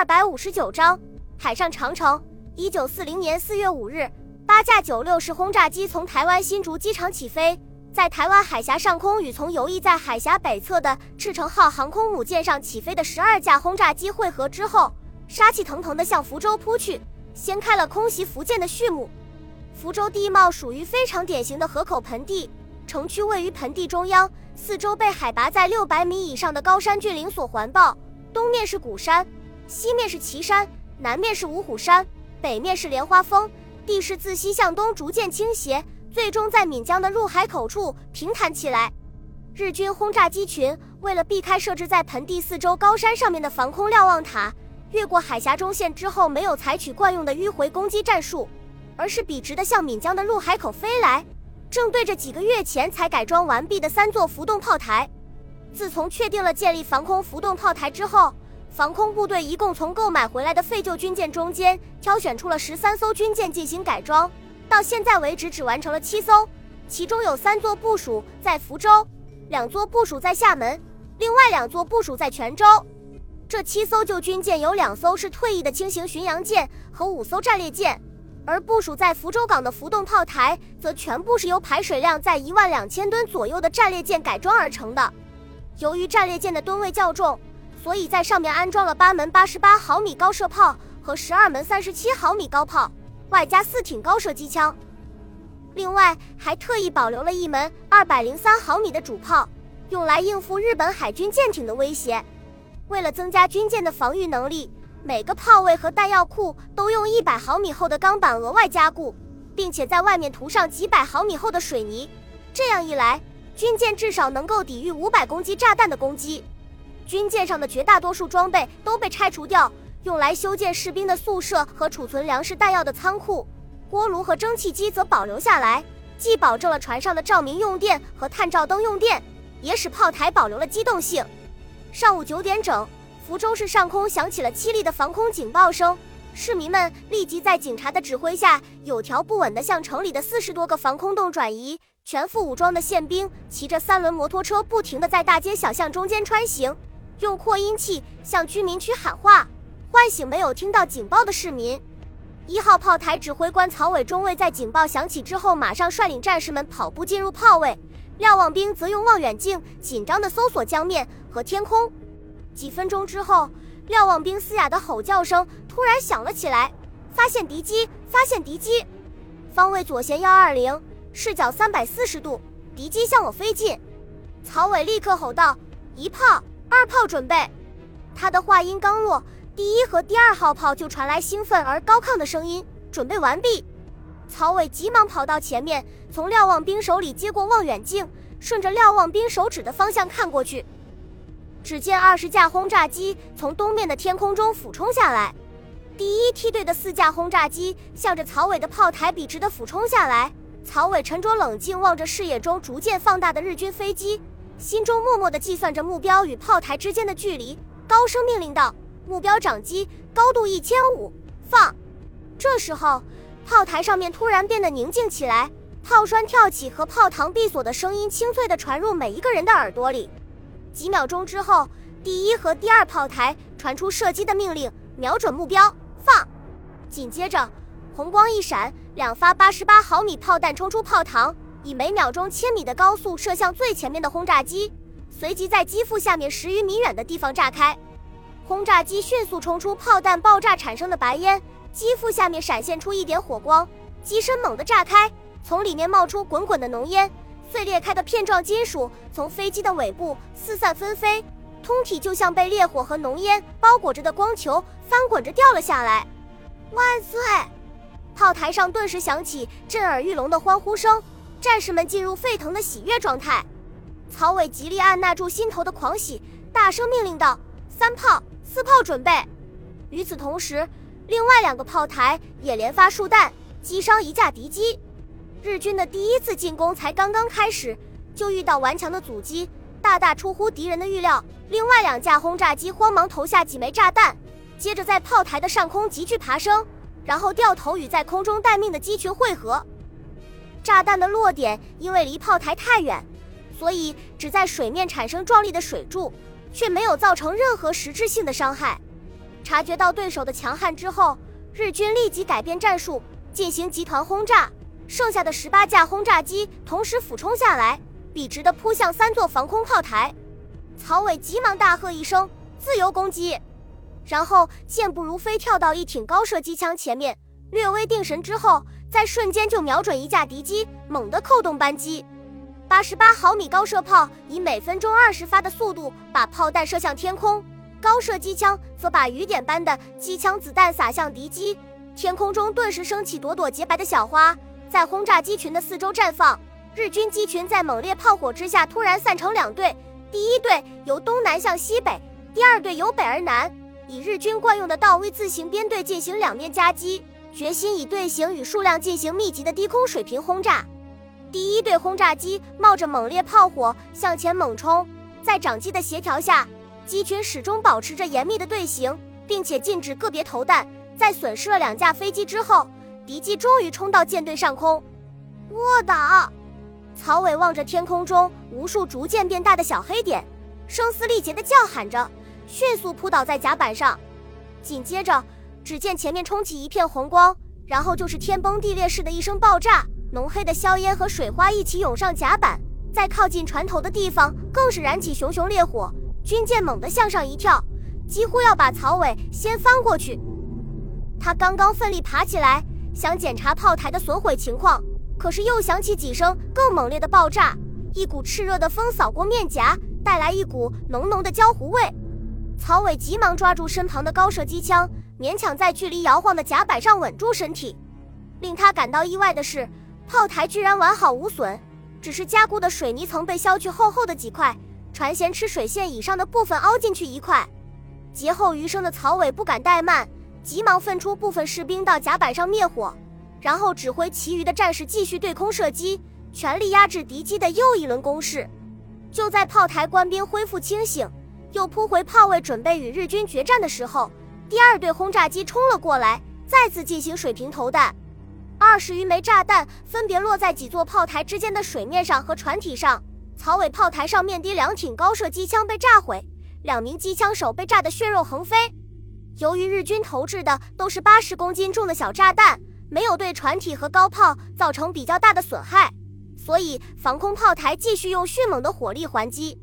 二百五十九章海上长城。一九四零年四月五日，八架九六式轰炸机从台湾新竹机场起飞，在台湾海峡上空与从游弋在海峡北侧的赤城号航空母舰上起飞的十二架轰炸机汇合之后，杀气腾腾地向福州扑去，掀开了空袭福建的序幕。福州地貌属于非常典型的河口盆地，城区位于盆地中央，四周被海拔在六百米以上的高山峻岭所环抱，东面是鼓山，西面是岐山，南面是五虎山。北面是莲花峰，地势自西向东逐渐倾斜，最终在闽江的入海口处平坦起来。日军轰炸机群为了避开设置在盆地四周高山上面的防空瞭望塔，越过海峡中线之后，没有采取惯用的迂回攻击战术，而是笔直的向闽江的入海口飞来，正对着几个月前才改装完毕的三座浮动炮台。自从确定了建立防空浮动炮台之后。防空部队一共从购买回来的废旧军舰中间挑选出了十三艘军舰进行改装，到现在为止只完成了七艘，其中有三座部署在福州，两座部署在厦门，另外两座部署在泉州。这七艘旧军舰有两艘是退役的轻型巡洋舰和五艘战列舰，而部署在福州港的浮动炮台则全部是由排水量在一万两千吨左右的战列舰改装而成的。由于战列舰的吨位较重。所以在上面安装了八门八十八毫米高射炮和十二门三十七毫米高炮，外加四挺高射机枪。另外还特意保留了一门二百零三毫米的主炮，用来应付日本海军舰艇的威胁。为了增加军舰的防御能力，每个炮位和弹药库都用一百毫米厚的钢板额外加固，并且在外面涂上几百毫米厚的水泥。这样一来，军舰至少能够抵御五百公斤炸弹的攻击。军舰上的绝大多数装备都被拆除掉，用来修建士兵的宿舍和储存粮食弹药的仓库。锅炉和蒸汽机则保留下来，既保证了船上的照明用电和探照灯用电，也使炮台保留了机动性。上午九点整，福州市上空响起了凄厉的防空警报声，市民们立即在警察的指挥下，有条不紊地向城里的四十多个防空洞转移。全副武装的宪兵骑着三轮摩托车，不停地在大街小巷中间穿行。用扩音器向居民区喊话，唤醒没有听到警报的市民。一号炮台指挥官曹伟中尉在警报响起之后，马上率领战士们跑步进入炮位。瞭望兵则用望远镜紧张地搜索江面和天空。几分钟之后，瞭望兵嘶哑的吼叫声突然响了起来：“发现敌机！发现敌机！方位左舷幺二零，视角三百四十度，敌机向我飞近。”曹伟立刻吼道：“一炮！”二炮准备，他的话音刚落，第一和第二号炮就传来兴奋而高亢的声音。准备完毕，曹伟急忙跑到前面，从瞭望兵手里接过望远镜，顺着瞭望兵手指的方向看过去，只见二十架轰炸机从东面的天空中俯冲下来。第一梯队的四架轰炸机向着曹伟的炮台笔直的俯冲下来。曹伟沉着冷静望着视野中逐渐放大的日军飞机。心中默默地计算着目标与炮台之间的距离，高声命令道：“目标长机，高度一千五，放！”这时候，炮台上面突然变得宁静起来，炮栓跳起和炮膛闭锁的声音清脆地传入每一个人的耳朵里。几秒钟之后，第一和第二炮台传出射击的命令，瞄准目标，放！紧接着，红光一闪，两发八十八毫米炮弹冲出炮膛。以每秒钟千米的高速射向最前面的轰炸机，随即在机腹下面十余米远的地方炸开。轰炸机迅速冲出炮弹爆炸产生的白烟，机腹下面闪现出一点火光，机身猛地炸开，从里面冒出滚滚的浓烟，碎裂开的片状金属从飞机的尾部四散纷飞，通体就像被烈火和浓烟包裹着的光球翻滚着掉了下来。万岁！炮台上顿时响起震耳欲聋的欢呼声。战士们进入沸腾的喜悦状态，曹伟极力按捺住心头的狂喜，大声命令道：“三炮、四炮准备！”与此同时，另外两个炮台也连发数弹，击伤一架敌机。日军的第一次进攻才刚刚开始，就遇到顽强的阻击，大大出乎敌人的预料。另外两架轰炸机慌忙投下几枚炸弹，接着在炮台的上空急剧爬升，然后掉头与在空中待命的机群汇合。炸弹的落点因为离炮台太远，所以只在水面产生壮丽的水柱，却没有造成任何实质性的伤害。察觉到对手的强悍之后，日军立即改变战术，进行集团轰炸。剩下的十八架轰炸机同时俯冲下来，笔直地扑向三座防空炮台。曹伟急忙大喝一声：“自由攻击！”然后健步如飞跳到一挺高射机枪前面，略微定神之后，在瞬间就瞄准一架敌机，猛地扣动扳机。八十八毫米高射炮以每分钟二十发的速度把炮弹射向天空，高射机枪则把雨点般的机枪子弹撒向敌机，天空中顿时升起朵朵洁白的小花，在轰炸机群的四周绽放。日军机群在猛烈炮火之下突然散成两队，第一队由东南向西北，第二队由北而南，以日军惯用的倒 V 字形编队进行两面夹击，决心以队形与数量进行密集的低空水平轰炸。第一队轰炸机冒着猛烈炮火向前猛冲，在长机的协调下，机群始终保持着严密的队形，并且禁止个别投弹。在损失了两架飞机之后，敌机终于冲到舰队上空。卧倒！曹伟望着天空中无数逐渐变大的小黑点，声嘶力竭地叫喊着，迅速扑倒在甲板上。紧接着，只见前面冲起一片红光，然后就是天崩地裂似的一声爆炸。浓黑的硝烟和水花一起涌上甲板，在靠近船头的地方更是燃起熊熊烈火。军舰猛地向上一跳，几乎要把曹伟掀翻过去。他刚刚奋力爬起来，想检查炮台的损毁情况，可是又响起几声更猛烈的爆炸，一股炽热的风扫过面颊，带来一股浓浓的焦糊味。曹伟急忙抓住身旁的高射机枪，勉强在距离摇晃的甲板上稳住身体。令他感到意外的是。炮台居然完好无损，只是加固的水泥层被削去厚厚的几块，船舷吃水线以上的部分凹进去一块。劫后余生的曹伟不敢怠慢，急忙分出部分士兵到甲板上灭火，然后指挥其余的战士继续对空射击，全力压制敌机的又一轮攻势。就在炮台官兵恢复清醒，又扑回炮位准备与日军决战的时候，第二队轰炸机冲了过来，再次进行水平投弹。二十余枚炸弹分别落在几座炮台之间的水面上和船体上。曹尾炮台上面的两挺高射机枪被炸毁，两名机枪手被炸得血肉横飞。由于日军投掷的都是八十公斤重的小炸弹，没有对船体和高炮造成比较大的损害，所以防空炮台继续用迅猛的火力还击。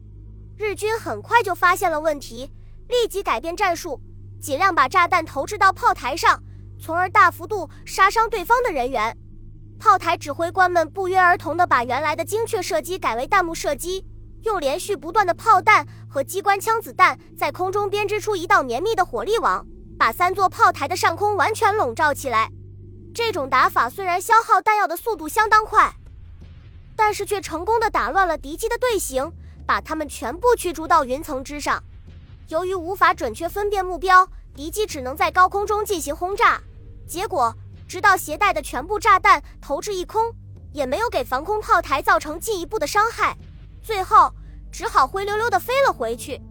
日军很快就发现了问题，立即改变战术，尽量把炸弹投掷到炮台上。从而大幅度杀伤对方的人员。炮台指挥官们不约而同地把原来的精确射击改为弹幕射击，用连续不断的炮弹和机关枪子弹在空中编织出一道绵密的火力网，把三座炮台的上空完全笼罩起来。这种打法虽然消耗弹药的速度相当快，但是却成功的打乱了敌机的队形，把他们全部驱逐到云层之上。由于无法准确分辨目标，敌机只能在高空中进行轰炸。结果，直到携带的全部炸弹投掷一空，也没有给防空炮台造成进一步的伤害，最后只好灰溜溜地飞了回去。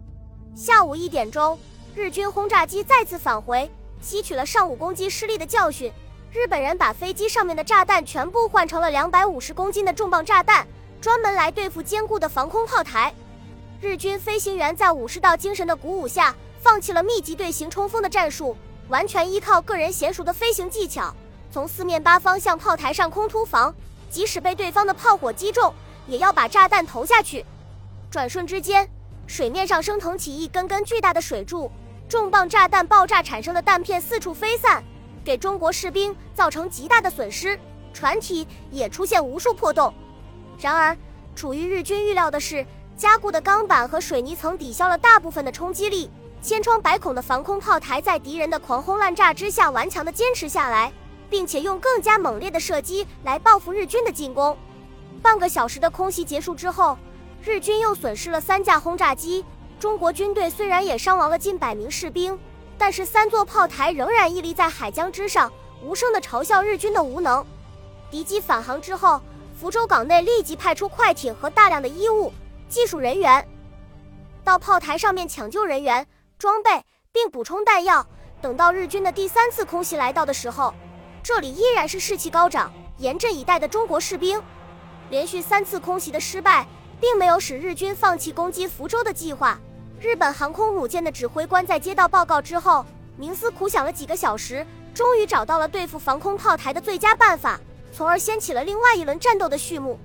下午一点钟，日军轰炸机再次返回，吸取了上午攻击失利的教训，日本人把飞机上面的炸弹全部换成了两百五十公斤的重磅炸弹，专门来对付坚固的防空炮台。日军飞行员在武士道精神的鼓舞下，放弃了密集队形冲锋的战术。完全依靠个人娴熟的飞行技巧，从四面八方向炮台上空突防，即使被对方的炮火击中，也要把炸弹投下去。转瞬之间，水面上升腾起一根根巨大的水柱，重磅炸弹爆炸产生的弹片四处飞散，给中国士兵造成极大的损失，船体也出现无数破洞。然而，处于日军预料的是，加固的钢板和水泥层抵消了大部分的冲击力。千疮百孔的防空炮台在敌人的狂轰滥炸之下顽强地坚持下来，并且用更加猛烈的射击来报复日军的进攻。半个小时的空袭结束之后，日军又损失了三架轰炸机。中国军队虽然也伤亡了近百名士兵，但是三座炮台仍然屹立在海疆之上，无声地嘲笑日军的无能。敌机返航之后，福州港内立即派出快艇和大量的医务、技术人员到炮台上面抢救人员。装备并补充弹药。等到日军的第三次空袭来到的时候，这里依然是士气高涨、严阵以待的中国士兵。连续三次空袭的失败，并没有使日军放弃攻击福州的计划。日本航空母舰的指挥官在接到报告之后，冥思苦想了几个小时，终于找到了对付防空炮台的最佳办法，从而掀起了另外一轮战斗的序幕。